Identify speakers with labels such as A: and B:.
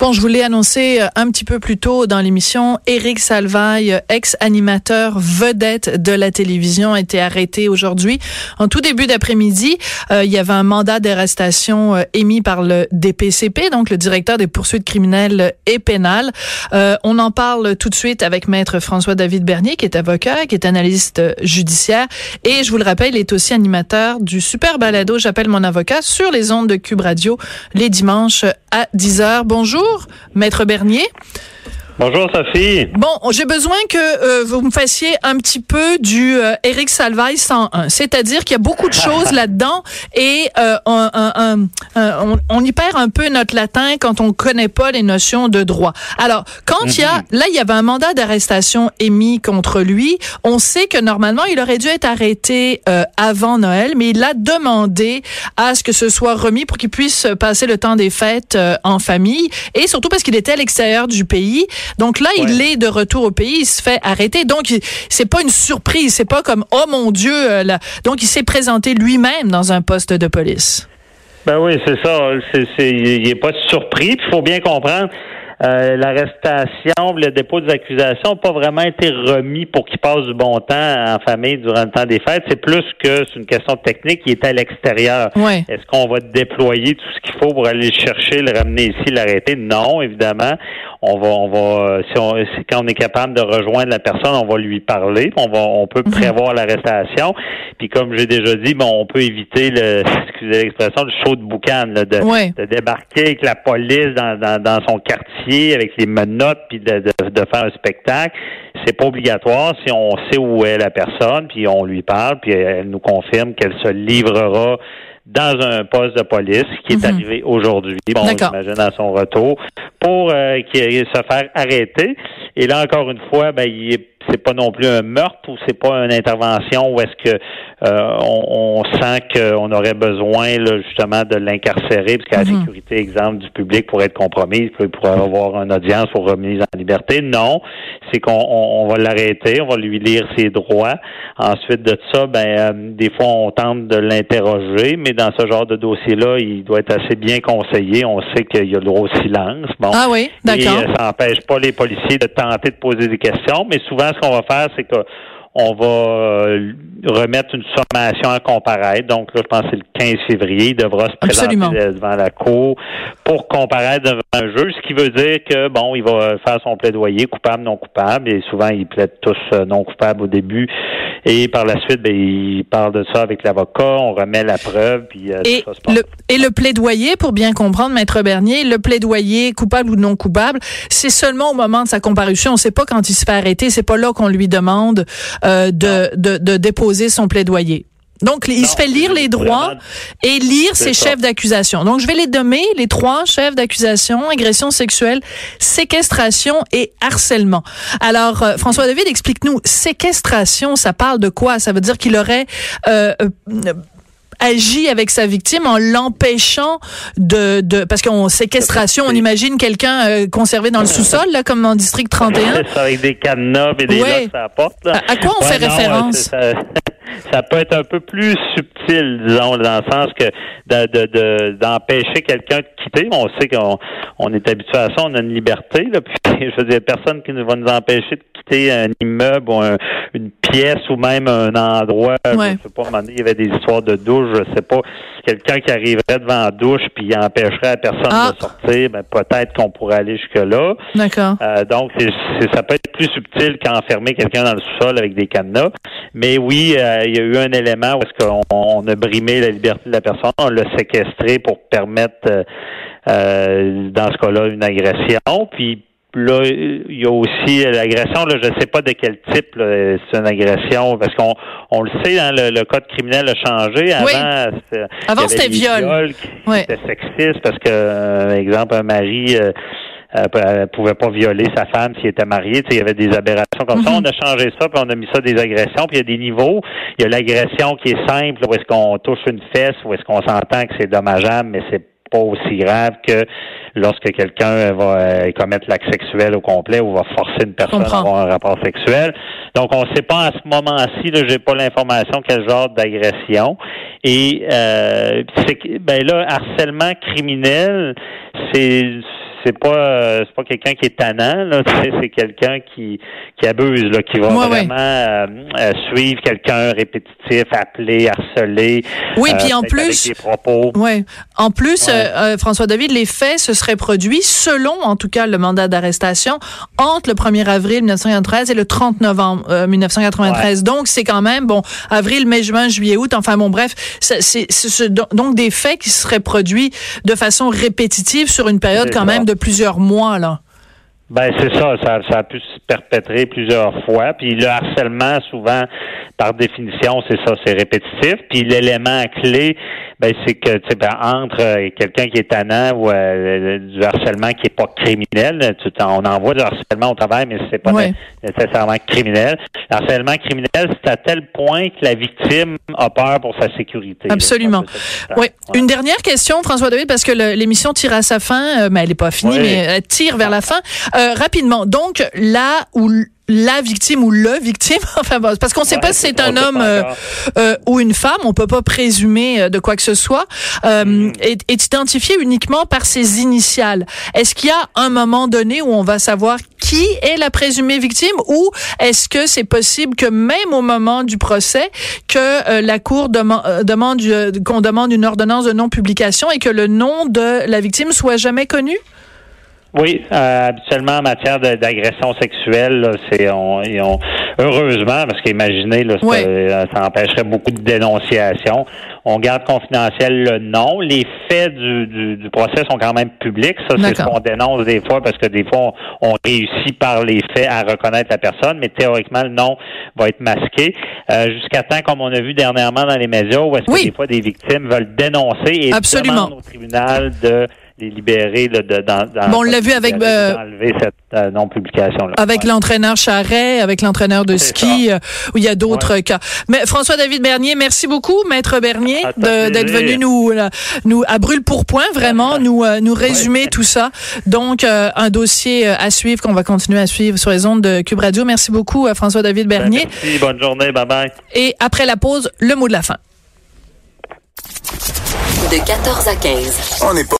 A: Bon, je voulais annoncer euh, un petit peu plus tôt dans l'émission, Éric Salvaille, euh, ex-animateur vedette de la télévision, a été arrêté aujourd'hui. En tout début d'après-midi, euh, il y avait un mandat d'arrestation émis par le DPCP, donc le directeur des poursuites criminelles et pénales. on en parle tout de suite avec maître François-David Bernier, qui est avocat, qui est analyste judiciaire. Et je vous le rappelle, il est aussi animateur du super balado J'appelle mon avocat sur les ondes de Cube Radio les dimanches à 10h. Bonjour. Maître Bernier.
B: Bonjour Sophie.
A: Bon, j'ai besoin que euh, vous me fassiez un petit peu du euh, Éric Salvaille 101. C'est-à-dire qu'il y a beaucoup de choses là-dedans et euh, on, on, y perd un peu notre latin quand on connaît pas les notions de droit. Alors, quand il y a, mhm. là, il y avait un mandat d'arrestation émis contre lui. On sait que normalement, il aurait dû être arrêté avant Noël, mais il a demandé à ce que ce soit remis pour qu'il puisse passer le temps des fêtes en famille et surtout parce qu'il était à l'extérieur du pays. Donc là, il est de retour au pays, il se fait arrêter. Donc c'est pas une surprise, c'est pas comme oh mon Dieu. Euh, là. Donc il s'est présenté lui-même dans un poste de police.
B: Ben oui, c'est ça. il n'est pas surpris. Il faut bien comprendre. Euh, l'arrestation, le dépôt des accusations n'a pas vraiment été remis pour qu'il passe du bon temps en famille durant le temps des fêtes. C'est plus que c'est une question technique qui est à l'extérieur. Est-ce qu'on va déployer tout ce qu'il faut pour aller le chercher, le ramener ici, l'arrêter? Non, évidemment. On va, on va, si on, quand on est capable de rejoindre la personne, on va lui parler. On va, on peut mhm. prévoir l'arrestation. Puis comme j'ai déjà dit, bon, on peut éviter le, excusez l'expression, le show de boucan, de, de, débarquer avec la police dans, dans, dans son quartier avec les menottes, puis de, de, faire un spectacle. C'est pas obligatoire si on sait où est la personne, puis on lui parle, puis elle nous confirme qu'elle se livrera dans un poste de police qui est mhm. arrivé aujourd'hui, bon, j'imagine à son retour, pour euh, se faire arrêter. Et là, encore une fois, ben, il est c'est pas non plus un meurtre ou c'est pas une intervention où est-ce que euh, on, sent qu'on aurait besoin là, justement de l'incarcérer parce que la mhm. sécurité, exemple, du public pourrait être compromise, il pourrait avoir une audience pour remise en liberté. Non, c'est qu'on on, va l'arrêter, on va lui lire ses droits. Ensuite de ça, ben euh, des fois on tente de l'interroger, mais dans ce genre de dossier-là, il doit être assez bien conseillé. On sait qu'il y a le droit au silence.
A: Bon, ah oui, d'accord. Et
B: euh, ça n'empêche pas les policiers de tenter de poser des questions, mais souvent ce qu'on va faire, c'est que on va euh, remettre une sommation à comparaître. Donc là, je pense que c'est le 15 février. Il devra se présenter devant la cour pour comparaître devant un juge, ce qui veut dire que, bon, il va faire son plaidoyer coupable, non coupable. Et souvent, ils plaident tous euh, non coupables au début. Et par la suite, ben, il parle de ça avec l'avocat. On remet la preuve. Puis,
A: euh, et, le, et le plaidoyer, pour bien comprendre, Maître Bernier, le plaidoyer coupable ou non coupable, c'est seulement au moment de sa comparution. On ne sait pas quand il se fait arrêter. C'est pas là qu'on lui demande euh, de, de, de, déposer son plaidoyer. Donc, il se fait lire les droits et lire ses chefs d'accusation. Donc, je vais les nommer, les trois chefs d'accusation, agression sexuelle, séquestration et harcèlement. Alors, euh, François David, explique-nous, séquestration, ça parle de quoi? Ça veut dire qu'il aurait... Euh, euh agit avec sa victime en l'empêchant de, de parce qu'en séquestration, on imagine quelqu'un euh, conservé dans le sous-sol, là, comme en district 31.
B: avec des cadenas et des ouais. à porte.
A: À, quoi on fait référence?
B: Ça peut être un peu plus subtil, disons, dans le sens que d'empêcher de, quelqu'un de quitter. On sait qu'on on est habitué à ça, on a une liberté. Là, puis, je veux dire, personne qui va nous empêcher de quitter un immeuble ou une pièce ou même un endroit. Je sais pas, il y avait des histoires de douche, je sais pas. Quelqu'un qui arriverait devant la douche puis empêcherait la personne ah. de sortir, ben, peut-être qu'on pourrait aller jusque-là.
A: D'accord.
B: Euh, donc, ça peut être plus subtil qu'enfermer quelqu'un dans le sous-sol avec des cadenas. Mais oui, euh, il y a eu un élément où est-ce qu'on a brimé la liberté de la personne, on l'a séquestré pour permettre, euh, euh, dans ce cas-là, une agression. Puis Là, il y a aussi l'agression. Là, je ne sais pas de quel type c'est une agression, parce qu'on on le sait, hein, le, code criminel a changé.
A: Avant, Avant c'était viol.
B: C'était sexiste parce que, euh, exemple, un mari euh, euh, pouvait pas violer sa femme s'il était marié. il y avait des aberrations comme ça. Mhm. On a changé ça, puis on a mis ça des agressions. Puis il y a des niveaux. Il y a l'agression qui est simple, où est-ce qu'on touche une fesse, où est-ce qu'on s'entend que c'est dommageable, mais c'est pas aussi grave que lorsque quelqu'un va euh, commettre l'acte sexuel au complet ou va forcer une personne à avoir un rapport sexuel. Donc, on ne sait pas à ce moment-ci, là, j'ai pas l'information quel genre d'agression. Et euh, ben là, harcèlement criminel, c'est c'est pas euh, c'est pas quelqu'un qui est tannant là c'est quelqu'un qui qui abuse là qui va vraiment euh, euh, suivre quelqu'un répétitif appeler harceler
A: oui puis en plus ouais. En plus François David les faits se seraient produits selon en tout cas le mandat d'arrestation entre le 1er avril 1993 et le 30 novembre 1993 donc c'est quand même bon avril mai juin juillet août enfin bon bref c'est donc des faits qui seraient produits de façon répétitive sur une période quand même de plusieurs mois, là.
B: Ben c'est ça, ça, ça a pu se perpétrer plusieurs fois. Puis le harcèlement, souvent, par définition, c'est ça, c'est répétitif. Puis l'élément clé, ben c'est que tu sais, ben, entre euh, quelqu'un qui est tannant ou euh, du harcèlement qui est pas criminel, tu, on envoie du harcèlement au travail, mais c'est pas nécessairement criminel. Le harcèlement criminel, c'est à tel point que la victime a peur pour sa sécurité.
A: Absolument. Oui. Une dernière question, François David, parce que l'émission tire à sa fin, euh, mais elle n'est pas finie, mais elle tire vers la fin. Rapidement. Donc là où la victime ou le victime, enfin parce qu'on ne sait pas si c'est un homme euh, euh, ou une femme, on peut pas présumer euh, de quoi que ce soit, mm. est, est, identifié uniquement par ses initiales. Est-ce qu'il y a un moment donné où on va savoir qui est la présumée victime ou est-ce que c'est possible que même au moment du procès, que la cour demande qu'on demande une ordonnance de non-publication et que le nom de la victime soit jamais connu?
B: Oui, euh, habituellement en matière d'agression sexuelle, c'est on, heureusement parce qu'imaginez là, euh, ça, empêcherait beaucoup de dénonciations. On garde confidentiel le nom. Les faits du, du, procès sont quand même publics. Ça, c'est ce qu'on dénonce des fois parce que des fois on, réussit par les faits à reconnaître la personne, mais théoriquement le nom va être masqué euh, jusqu'à temps, comme on a vu dernièrement dans les médias, où est-ce que des fois des victimes veulent dénoncer et demandent au tribunal de les libérer de, dans, dans
A: bon, on l'a vu avec
B: euh, cette euh, non publication là.
A: Avec l'entraîneur Charret, avec l'entraîneur de ski euh, où il y a d'autres cas. Mais François David Bernier, merci beaucoup maître Bernier d'être venu nous nous à brûle pour point vraiment nous nous résumer tout ça. Donc un dossier à suivre qu'on va continuer à suivre sur les ondes de Cube Radio. Merci beaucoup François David ben, Bernier.
B: merci, bonne journée, bye bye.
A: Et après la pause, le mot de la fin.
C: De 14 à 15.
D: On n'est pas